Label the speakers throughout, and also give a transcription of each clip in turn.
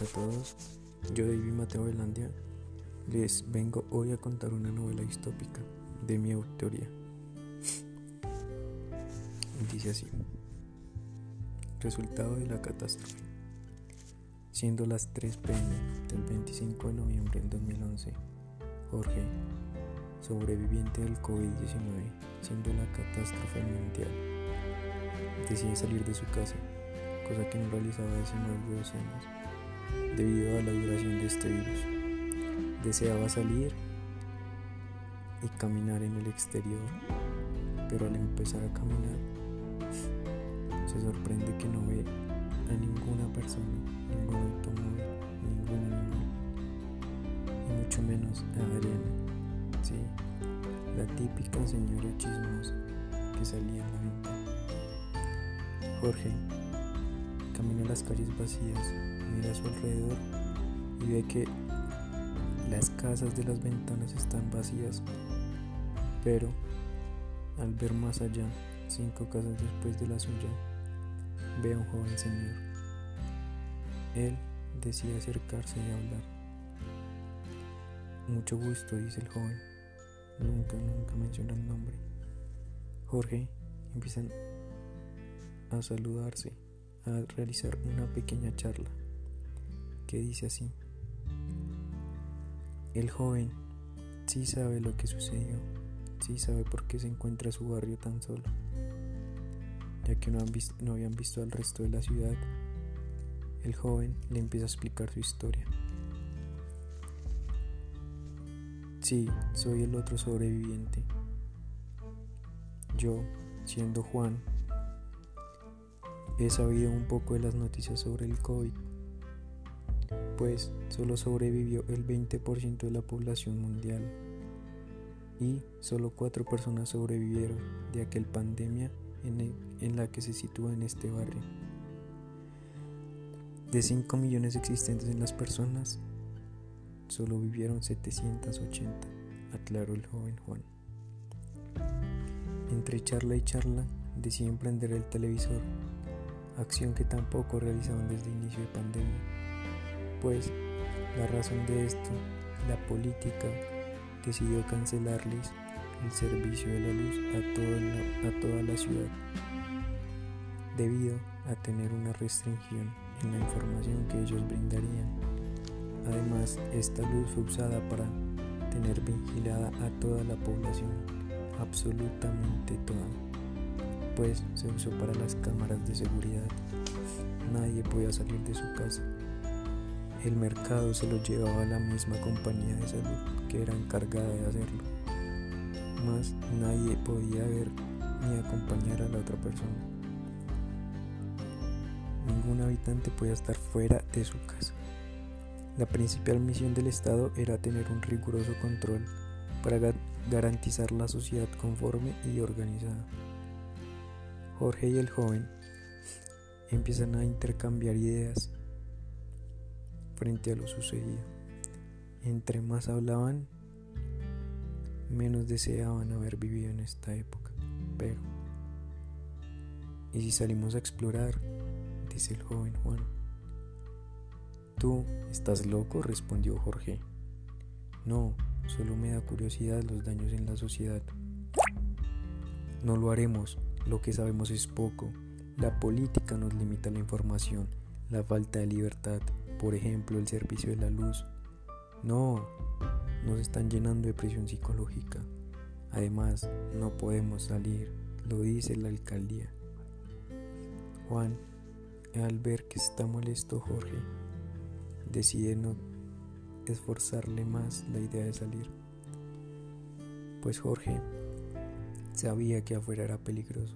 Speaker 1: a todos, yo David Mateo Velandia les vengo hoy a contar una novela distópica de mi autoría. Dice así. Resultado de la catástrofe. Siendo las 3 pm del 25 de noviembre del 2011, Jorge, sobreviviente del COVID-19, siendo la catástrofe mundial, decide salir de su casa, cosa que no realizaba hace más de dos años, debido a la duración de este virus. Deseaba salir y caminar en el exterior, pero al empezar a caminar, se sorprende que no ve a ninguna persona, ningún automóvil, ningún animal, y mucho menos a Adriana, sí, la típica señora chismosa que salía en la ventana. Jorge camina a las calles vacías, mira a su alrededor y ve que las casas de las ventanas están vacías, pero al ver más allá, cinco casas después de la suya, ve a un joven señor. Él decide acercarse y hablar. Mucho gusto, dice el joven. Nunca, nunca menciona el nombre. Jorge empiezan a saludarse, a realizar una pequeña charla que dice así. El joven sí sabe lo que sucedió, sí sabe por qué se encuentra su barrio tan solo ya que no, han visto, no habían visto al resto de la ciudad, el joven le empieza a explicar su historia. Sí, soy el otro sobreviviente. Yo, siendo Juan, he sabido un poco de las noticias sobre el COVID, pues solo sobrevivió el 20% de la población mundial y solo cuatro personas sobrevivieron de aquel pandemia en, la que se sitúa en este barrio. De 5 millones existentes en las personas, solo vivieron 780, aclaró el joven Juan. Entre charla y charla, deciden prender el televisor, acción que tampoco realizaban desde el inicio de pandemia, pues la razón de esto, la política, decidió cancelarles el servicio de la luz a, toda la ciudad, debido a tener una restricción en la información que ellos brindarían. Además, esta luz fue usada para tener vigilada a toda la población, absolutamente toda, pues se usó para las cámaras de seguridad. Nadie podía salir de su casa. El mercado se lo llevaba la misma compañía de salud que era encargada de hacerlo más nadie podía ver ni acompañar a la otra persona. Ningún habitante podía estar fuera de su casa. La principal misión del Estado era tener un riguroso control para garantizar la sociedad conforme y organizada. Jorge y el joven empiezan a intercambiar ideas frente a lo sucedido. Entre más hablaban, menos deseaban haber vivido en esta época. Pero, ¿y si salimos a explorar? dice el joven Juan. Tú estás loco, respondió Jorge. No, solo me da curiosidad los daños en la sociedad. No lo haremos, lo que sabemos es poco. La política nos limita la información, la falta de libertad, por ejemplo, el servicio de la luz. No, nos están llenando de presión psicológica. Además, no podemos salir, lo dice la alcaldía. Juan, al ver que está molesto Jorge, decide no esforzarle más la idea de salir. Pues Jorge sabía que afuera era peligroso.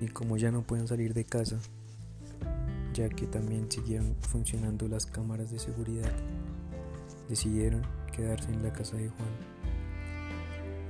Speaker 1: Y como ya no pueden salir de casa, ya que también siguieron funcionando las cámaras de seguridad, decidieron quedarse en la casa de Juan.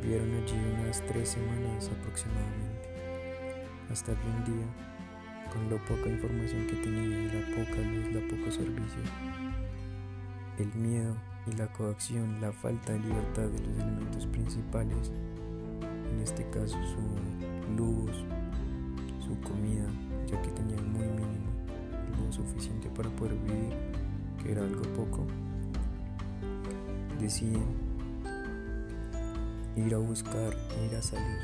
Speaker 1: Vivieron allí unas tres semanas aproximadamente, hasta que un día, con la poca información que tenía, la poca luz, la poco servicio, el miedo y la coacción, la falta de libertad de los elementos principales, en este caso su luz, su comida, ya que tenían muy mínimo, lo suficiente para poder vivir, que era algo poco, deciden ir a buscar, ir a salir,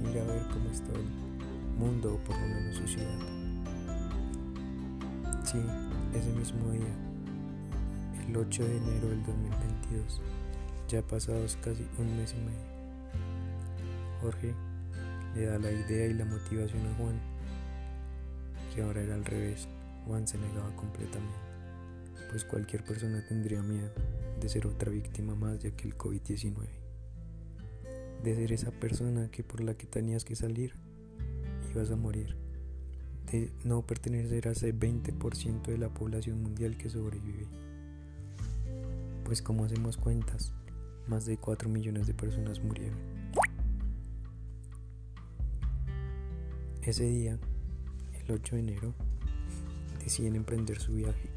Speaker 1: ir a ver cómo está el mundo o por lo menos su ciudad. Sí, ese mismo día, el 8 de enero del 2022, ya pasados casi un mes y medio, Jorge le da la idea y la motivación a Juan, que ahora era al revés, Juan se negaba completamente, pues cualquier persona tendría miedo de ser otra víctima más de aquel COVID-19, de ser esa persona que por la que tenías que salir ibas a morir, de no pertenecer a ese 20% de la población mundial que sobrevive. Pues como hacemos cuentas, más de 4 millones de personas murieron. Ese día, el 8 de enero, deciden emprender su viaje.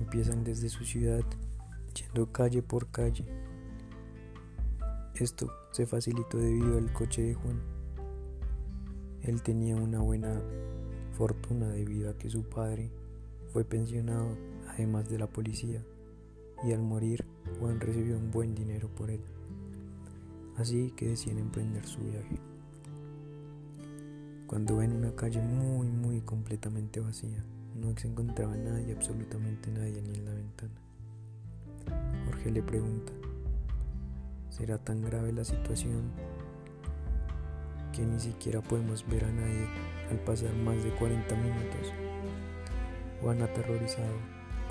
Speaker 1: Empiezan desde su ciudad, yendo calle por calle. Esto se facilitó debido al coche de Juan. Él tenía una buena fortuna debido a que su padre fue pensionado además de la policía y al morir Juan recibió un buen dinero por él. Así que deciden emprender su viaje cuando ven una calle muy, muy completamente vacía. No se encontraba nadie, absolutamente nadie, ni en la ventana. Jorge le pregunta, ¿será tan grave la situación que ni siquiera podemos ver a nadie al pasar más de 40 minutos? Juan aterrorizado,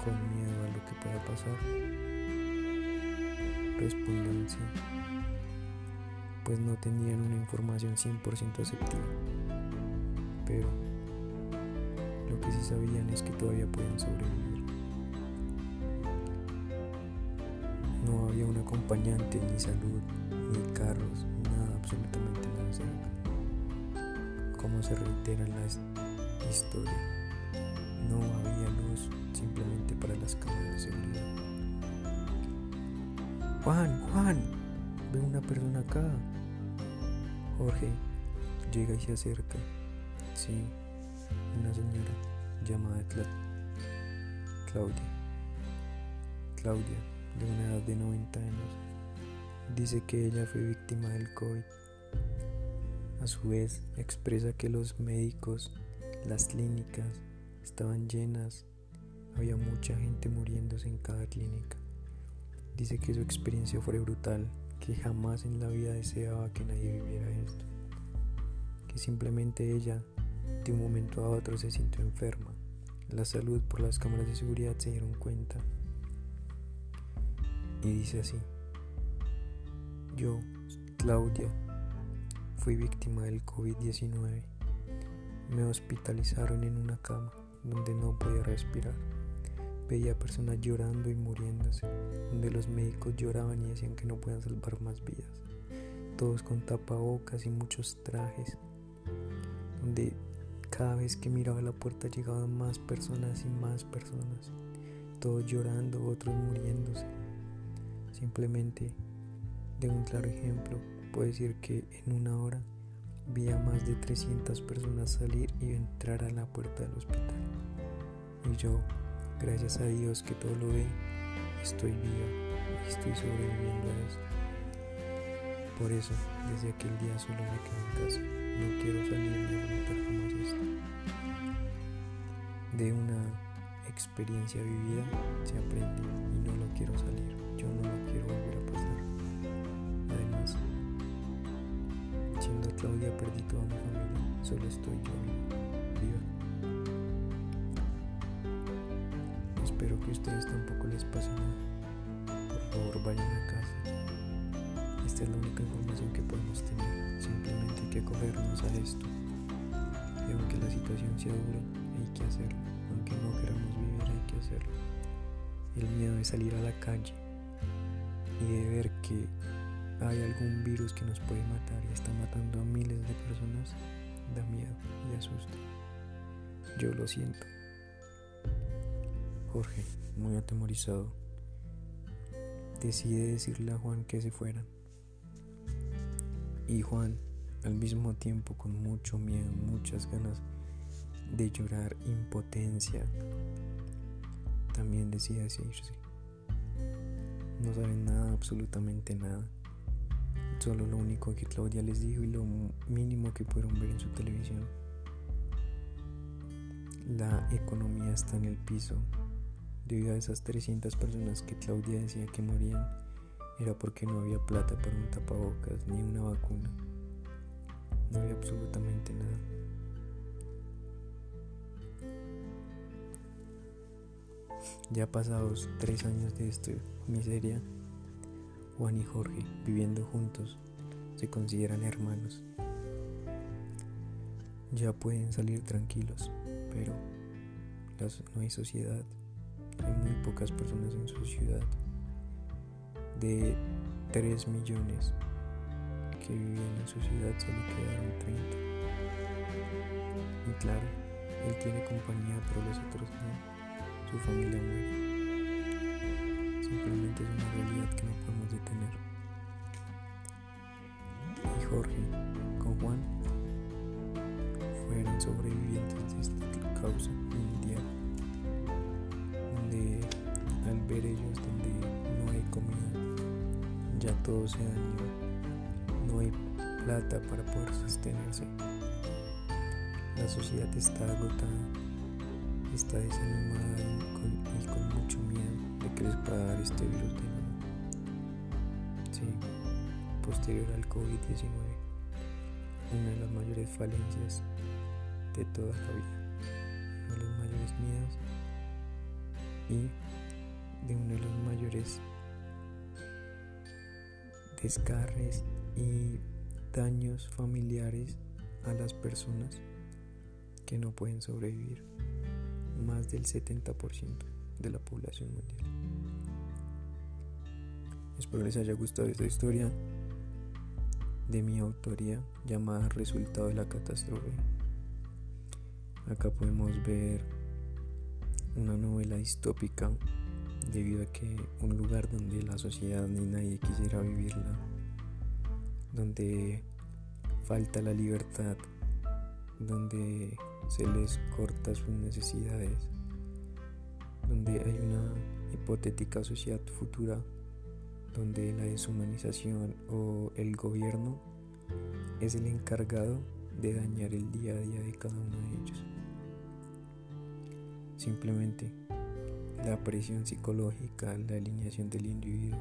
Speaker 1: con miedo a lo que pueda pasar, responden sí, pues no tenían una información 100% aceptada pero lo que sí sabían es que todavía pueden sobrevivir. No había un acompañante, ni salud, ni carros, nada, absolutamente nada cerca. Como se reitera la historia, no había luz simplemente para las cámaras de seguridad. Juan, Juan, ve una persona acá. Jorge llega y se acerca. Sí, una señora llamada Claudia. Claudia, de una edad de 90 años, dice que ella fue víctima del COVID. A su vez, expresa que los médicos, las clínicas, estaban llenas, había mucha gente muriéndose en cada clínica. Dice que su experiencia fue brutal, que jamás en la vida deseaba que nadie viviera esto, que simplemente ella de un momento a otro se sintió enferma. La salud por las cámaras de seguridad se dieron cuenta. Y dice así, yo, Claudia, fui víctima del COVID-19. Me hospitalizaron en una cama donde no podía respirar. Veía personas llorando y muriéndose, donde los médicos lloraban y decían que no podían salvar más vidas. Todos con tapabocas y muchos trajes, donde cada vez que miraba la puerta llegaban más personas y más personas, todos llorando, otros muriéndose. Simplemente, de un claro ejemplo, puedo decir que en una hora vi a más de 300 personas salir y entrar a la puerta del hospital. Y yo, gracias a Dios que todo lo ve, estoy viva y estoy sobreviviendo a eso. Por eso, desde aquel día solo me quedo en casa. No quiero salir ni afrontar jamás esto. De una experiencia vivida se aprende y no lo quiero salir. Yo no lo quiero volver a pasar. Además, siendo Claudia perdí toda mi familia. Solo estoy yo viva. Espero que a ustedes tampoco les pase nada. Por favor, vayan a casa esta es la única información que podemos tener. Simplemente hay que acogernos a esto. Y aunque la situación sea dura, hay que hacerlo. Aunque no queramos vivir, hay que hacerlo. El miedo de salir a la calle y de ver que hay algún virus que nos puede matar y está matando a miles de personas da miedo y asusta. Yo lo siento. Jorge, muy atemorizado, decide decirle a Juan que se fueran. Y Juan, al mismo tiempo con mucho miedo, muchas ganas de llorar impotencia. También decía irse. No saben nada, absolutamente nada. Solo lo único que Claudia les dijo y lo mínimo que pudieron ver en su televisión. La economía está en el piso. Debido a esas 300 personas que Claudia decía que morían, era porque no había plata para un tapabocas ni una vacuna. No había absolutamente nada. Ya pasados tres años de esta miseria, Juan y Jorge, viviendo juntos, se consideran hermanos. Ya pueden salir tranquilos, pero no hay sociedad, hay muy pocas personas en su ciudad. De 3 millones que vivían en su ciudad solo quedaron 30. Y claro, él tiene compañía, pero los otros no. Su familia muere. Simplemente es una realidad que no podemos detener. Y Jorge, con Juan, fueron sobrevivientes ya todo se dañó, no hay plata para poder sostenerse. La sociedad está agotada, está desanimada y con, mucho miedo de que les pueda dar este virus de nuevo. Sí, posterior al COVID-19, una de las mayores falencias de toda la vida, uno de los mayores miedos y de uno de los mayores descarres y daños familiares a las personas que no pueden sobrevivir, más del 70% de la población mundial. Espero les haya gustado esta historia de mi autoría llamada Resultado de la Catástrofe. Acá podemos ver una novela distópica debido a que un lugar donde la sociedad ni nadie quisiera vivirla, donde falta la libertad, donde se les corta sus necesidades, donde hay una hipotética sociedad futura, donde la deshumanización o el gobierno es el encargado de dañar el día a día de cada uno de ellos. Simplemente la presión psicológica, la alineación del individuo,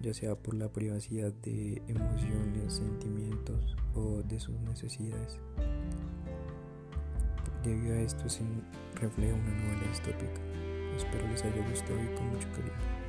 Speaker 1: ya sea por la privacidad de emociones, sentimientos o de sus necesidades. Debido a esto se refleja una novela distópica. Espero les haya gustado y con mucho cariño.